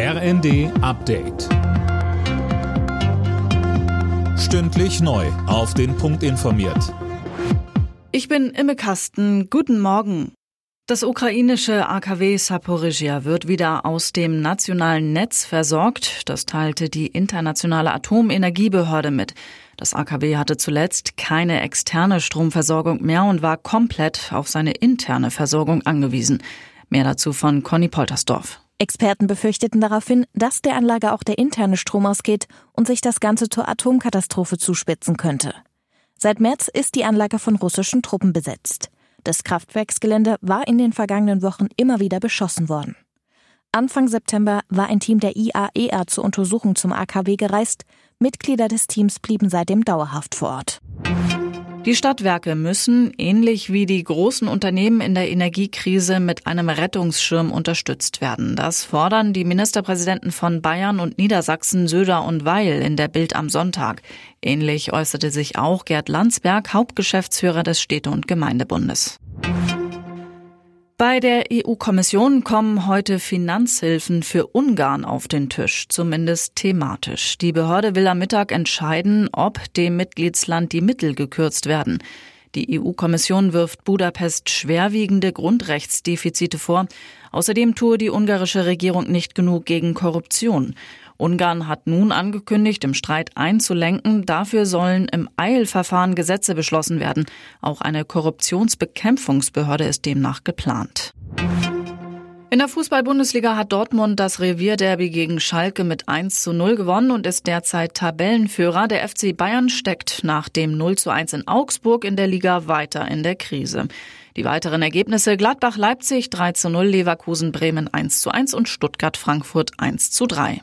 RND Update. Stündlich neu. Auf den Punkt informiert. Ich bin Imme Kasten. Guten Morgen. Das ukrainische AKW Saporizhia wird wieder aus dem nationalen Netz versorgt. Das teilte die internationale Atomenergiebehörde mit. Das AKW hatte zuletzt keine externe Stromversorgung mehr und war komplett auf seine interne Versorgung angewiesen. Mehr dazu von Conny Poltersdorf. Experten befürchteten daraufhin, dass der Anlage auch der interne Strom ausgeht und sich das Ganze zur Atomkatastrophe zuspitzen könnte. Seit März ist die Anlage von russischen Truppen besetzt. Das Kraftwerksgelände war in den vergangenen Wochen immer wieder beschossen worden. Anfang September war ein Team der IAEA e zur Untersuchung zum AKW gereist. Mitglieder des Teams blieben seitdem dauerhaft vor Ort. Die Stadtwerke müssen, ähnlich wie die großen Unternehmen in der Energiekrise, mit einem Rettungsschirm unterstützt werden. Das fordern die Ministerpräsidenten von Bayern und Niedersachsen Söder und Weil in der Bild am Sonntag. Ähnlich äußerte sich auch Gerd Landsberg, Hauptgeschäftsführer des Städte- und Gemeindebundes. Bei der EU-Kommission kommen heute Finanzhilfen für Ungarn auf den Tisch, zumindest thematisch. Die Behörde will am Mittag entscheiden, ob dem Mitgliedsland die Mittel gekürzt werden. Die EU-Kommission wirft Budapest schwerwiegende Grundrechtsdefizite vor. Außerdem tue die ungarische Regierung nicht genug gegen Korruption. Ungarn hat nun angekündigt, im Streit einzulenken. Dafür sollen im Eilverfahren Gesetze beschlossen werden. Auch eine Korruptionsbekämpfungsbehörde ist demnach geplant. In der Fußball-Bundesliga hat Dortmund das Revierderby gegen Schalke mit 1 zu 0 gewonnen und ist derzeit Tabellenführer. Der FC Bayern steckt nach dem 0 zu 1 in Augsburg in der Liga weiter in der Krise. Die weiteren Ergebnisse Gladbach-Leipzig 3 zu 0, Leverkusen-Bremen 1 zu 1 und Stuttgart-Frankfurt 1 zu 3.